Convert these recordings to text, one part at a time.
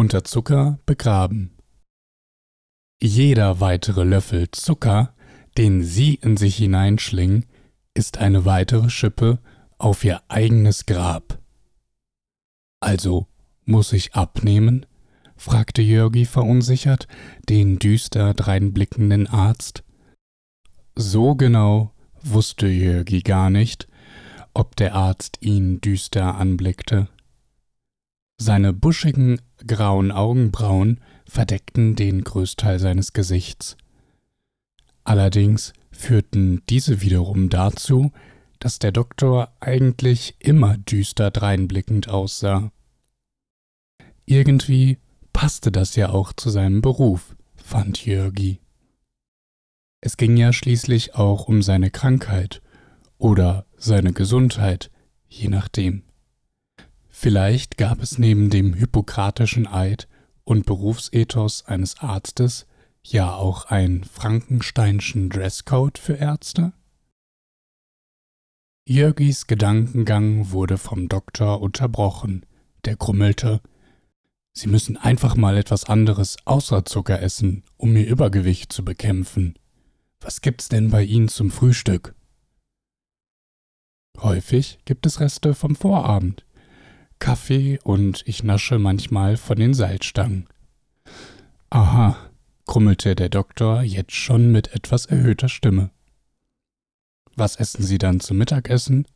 unter Zucker begraben. Jeder weitere Löffel Zucker, den Sie in sich hineinschlingen, ist eine weitere Schippe auf Ihr eigenes Grab. Also muss ich abnehmen? fragte Jörgi verunsichert den düster dreinblickenden Arzt. So genau wusste Jörgi gar nicht, ob der Arzt ihn düster anblickte. Seine buschigen grauen Augenbrauen verdeckten den Größteil seines Gesichts. Allerdings führten diese wiederum dazu, dass der Doktor eigentlich immer düster dreinblickend aussah. Irgendwie passte das ja auch zu seinem Beruf, fand Jörgi. Es ging ja schließlich auch um seine Krankheit oder seine Gesundheit, je nachdem. Vielleicht gab es neben dem hippokratischen Eid und Berufsethos eines Arztes ja auch einen frankensteinschen Dresscode für Ärzte? Jörgis Gedankengang wurde vom Doktor unterbrochen, der grummelte Sie müssen einfach mal etwas anderes außer Zucker essen, um Ihr Übergewicht zu bekämpfen. Was gibt's denn bei Ihnen zum Frühstück? Häufig gibt es Reste vom Vorabend. Kaffee und ich nasche manchmal von den Salzstangen. Aha, grummelte der Doktor jetzt schon mit etwas erhöhter Stimme. Was essen Sie dann zum Mittagessen?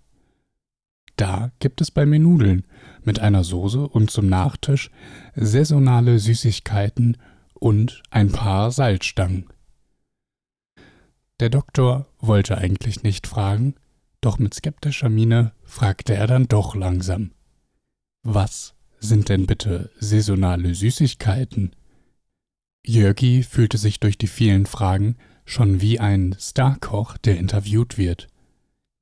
Da gibt es bei mir Nudeln mit einer Soße und zum Nachtisch saisonale Süßigkeiten und ein paar Salzstangen. Der Doktor wollte eigentlich nicht fragen, doch mit skeptischer Miene fragte er dann doch langsam. Was sind denn bitte saisonale Süßigkeiten? Jörgi fühlte sich durch die vielen Fragen schon wie ein Starkoch, der interviewt wird.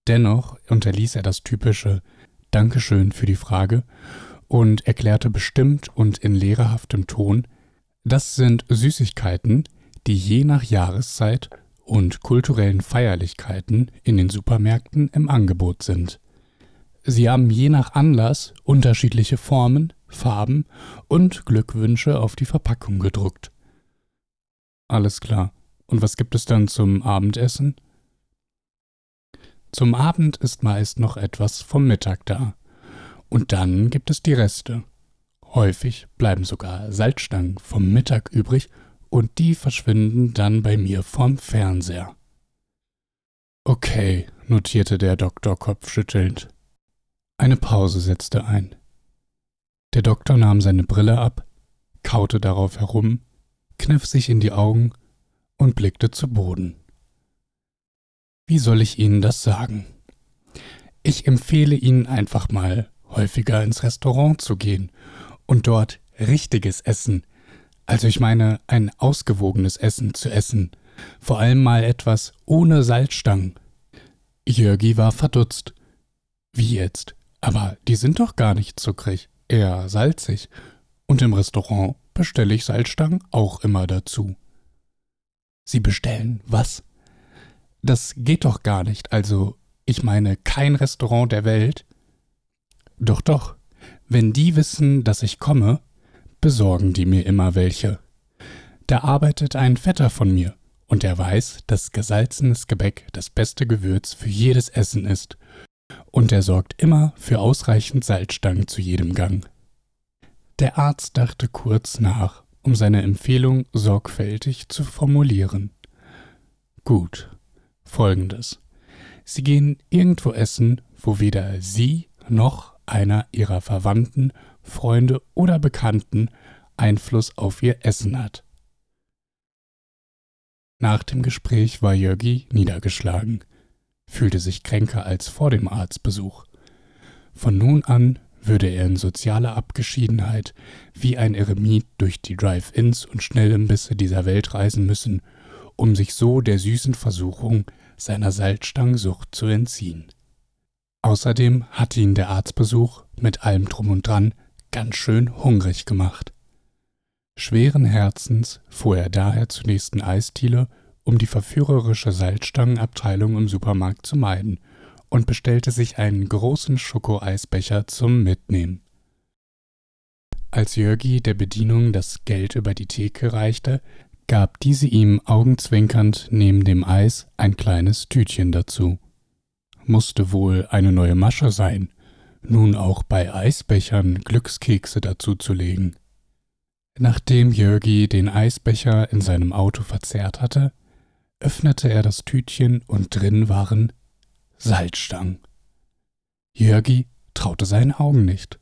Dennoch unterließ er das typische Dankeschön für die Frage und erklärte bestimmt und in lehrerhaftem Ton, das sind Süßigkeiten, die je nach Jahreszeit und kulturellen Feierlichkeiten in den Supermärkten im Angebot sind. Sie haben je nach Anlass unterschiedliche Formen, Farben und Glückwünsche auf die Verpackung gedruckt. Alles klar. Und was gibt es dann zum Abendessen? Zum Abend ist meist noch etwas vom Mittag da. Und dann gibt es die Reste. Häufig bleiben sogar Salzstangen vom Mittag übrig und die verschwinden dann bei mir vorm Fernseher. Okay, notierte der Doktor kopfschüttelnd. Eine Pause setzte ein. Der Doktor nahm seine Brille ab, kaute darauf herum, kniff sich in die Augen und blickte zu Boden. Wie soll ich Ihnen das sagen? Ich empfehle Ihnen einfach mal häufiger ins Restaurant zu gehen und dort richtiges Essen, also ich meine ein ausgewogenes Essen zu essen, vor allem mal etwas ohne Salzstangen. Jörgi war verdutzt. Wie jetzt? Aber die sind doch gar nicht zuckrig, eher salzig. Und im Restaurant bestelle ich Salzstangen auch immer dazu. Sie bestellen was? Das geht doch gar nicht. Also, ich meine, kein Restaurant der Welt. Doch, doch. Wenn die wissen, dass ich komme, besorgen die mir immer welche. Da arbeitet ein Vetter von mir, und er weiß, dass gesalzenes Gebäck das beste Gewürz für jedes Essen ist. Und er sorgt immer für ausreichend Salzstangen zu jedem Gang. Der Arzt dachte kurz nach, um seine Empfehlung sorgfältig zu formulieren. Gut, folgendes. Sie gehen irgendwo essen, wo weder Sie noch einer Ihrer Verwandten, Freunde oder Bekannten Einfluss auf Ihr Essen hat. Nach dem Gespräch war Jörgi niedergeschlagen, fühlte sich kränker als vor dem Arztbesuch. Von nun an würde er in sozialer Abgeschiedenheit wie ein Eremit durch die Drive-ins und Schnellimbisse dieser Welt reisen müssen, um sich so der süßen Versuchung seiner Salzstangensucht zu entziehen. Außerdem hatte ihn der Arztbesuch mit allem drum und dran ganz schön hungrig gemacht. Schweren Herzens fuhr er daher zur nächsten Eisdiele, um die verführerische Salzstangenabteilung im Supermarkt zu meiden, und bestellte sich einen großen Schokoeisbecher zum Mitnehmen. Als Jörgi der Bedienung das Geld über die Theke reichte, gab diese ihm augenzwinkernd neben dem Eis ein kleines Tütchen dazu. Musste wohl eine neue Masche sein, nun auch bei Eisbechern Glückskekse dazuzulegen. Nachdem Jörgi den Eisbecher in seinem Auto verzehrt hatte, öffnete er das Tütchen und drin waren Salzstangen. Jörgi traute seinen Augen nicht.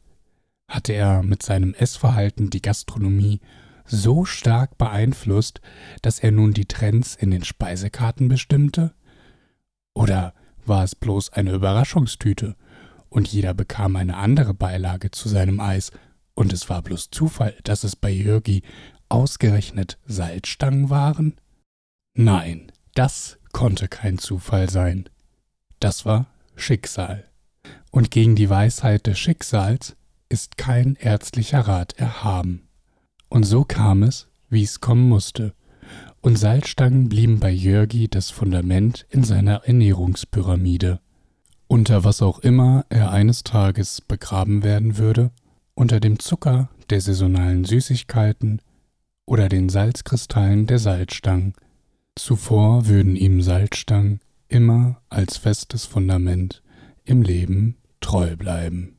Hatte er mit seinem Essverhalten die Gastronomie so stark beeinflusst, dass er nun die Trends in den Speisekarten bestimmte? Oder war es bloß eine Überraschungstüte und jeder bekam eine andere Beilage zu seinem Eis und es war bloß Zufall, dass es bei Jörgi ausgerechnet Salzstangen waren? Nein, das konnte kein Zufall sein. Das war Schicksal. Und gegen die Weisheit des Schicksals ist kein ärztlicher Rat erhaben. Und so kam es, wie es kommen musste. Und Salzstangen blieben bei Jörgi das Fundament in seiner Ernährungspyramide. Unter was auch immer er eines Tages begraben werden würde, unter dem Zucker der saisonalen Süßigkeiten oder den Salzkristallen der Salzstangen. Zuvor würden ihm Salzstangen immer als festes Fundament im Leben treu bleiben.